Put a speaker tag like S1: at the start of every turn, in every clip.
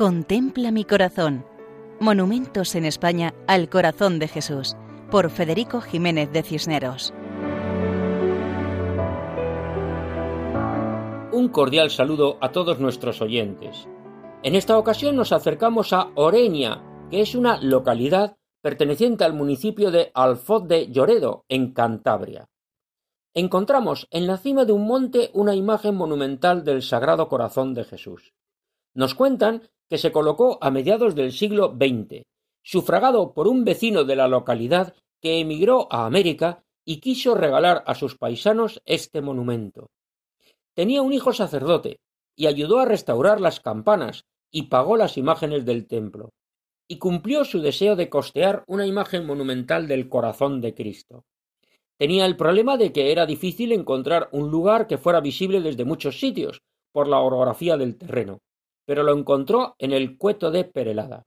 S1: Contempla mi corazón. Monumentos en España al corazón de Jesús, por Federico Jiménez de Cisneros.
S2: Un cordial saludo a todos nuestros oyentes. En esta ocasión nos acercamos a Oreña, que es una localidad perteneciente al municipio de Alfoz de Lloredo, en Cantabria. Encontramos en la cima de un monte una imagen monumental del Sagrado Corazón de Jesús. Nos cuentan que se colocó a mediados del siglo XX, sufragado por un vecino de la localidad que emigró a América y quiso regalar a sus paisanos este monumento. Tenía un hijo sacerdote, y ayudó a restaurar las campanas y pagó las imágenes del templo, y cumplió su deseo de costear una imagen monumental del corazón de Cristo. Tenía el problema de que era difícil encontrar un lugar que fuera visible desde muchos sitios, por la orografía del terreno, pero lo encontró en el cueto de Perelada.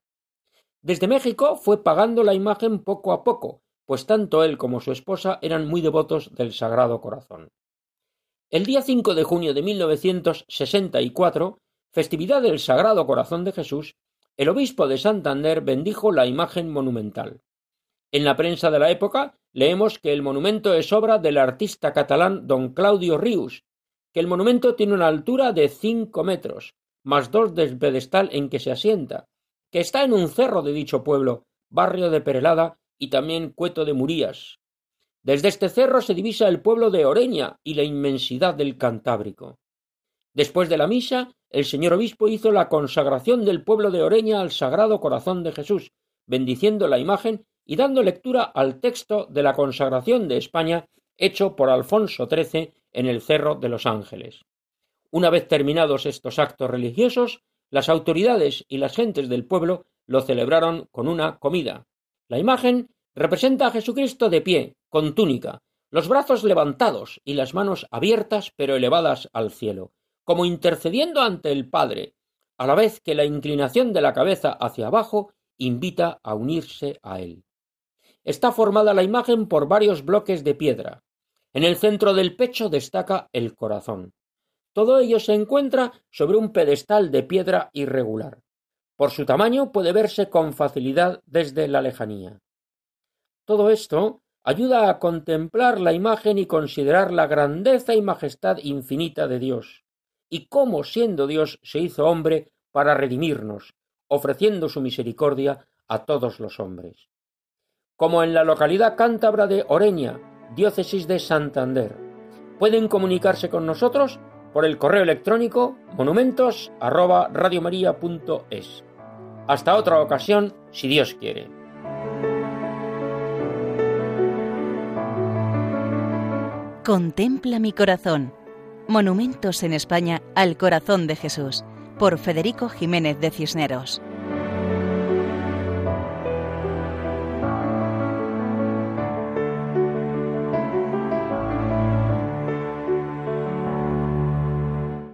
S2: Desde México fue pagando la imagen poco a poco, pues tanto él como su esposa eran muy devotos del Sagrado Corazón. El día 5 de junio de 1964, festividad del Sagrado Corazón de Jesús, el obispo de Santander bendijo la imagen monumental. En la prensa de la época leemos que el monumento es obra del artista catalán don Claudio Rius, que el monumento tiene una altura de cinco metros, más dos del pedestal en que se asienta, que está en un cerro de dicho pueblo, barrio de Perelada y también Cueto de Murías. Desde este cerro se divisa el pueblo de Oreña y la inmensidad del Cantábrico. Después de la misa, el señor obispo hizo la consagración del pueblo de Oreña al Sagrado Corazón de Jesús, bendiciendo la imagen y dando lectura al texto de la consagración de España hecho por Alfonso XIII en el Cerro de los Ángeles. Una vez terminados estos actos religiosos, las autoridades y las gentes del pueblo lo celebraron con una comida. La imagen representa a Jesucristo de pie, con túnica, los brazos levantados y las manos abiertas pero elevadas al cielo, como intercediendo ante el Padre, a la vez que la inclinación de la cabeza hacia abajo invita a unirse a Él. Está formada la imagen por varios bloques de piedra. En el centro del pecho destaca el corazón. Todo ello se encuentra sobre un pedestal de piedra irregular. Por su tamaño puede verse con facilidad desde la lejanía. Todo esto ayuda a contemplar la imagen y considerar la grandeza y majestad infinita de Dios, y cómo siendo Dios se hizo hombre para redimirnos, ofreciendo su misericordia a todos los hombres. Como en la localidad cántabra de Oreña, diócesis de Santander, pueden comunicarse con nosotros por el correo electrónico monumentos Hasta otra ocasión, si Dios quiere.
S1: Contempla mi corazón. Monumentos en España al corazón de Jesús, por Federico Jiménez de Cisneros.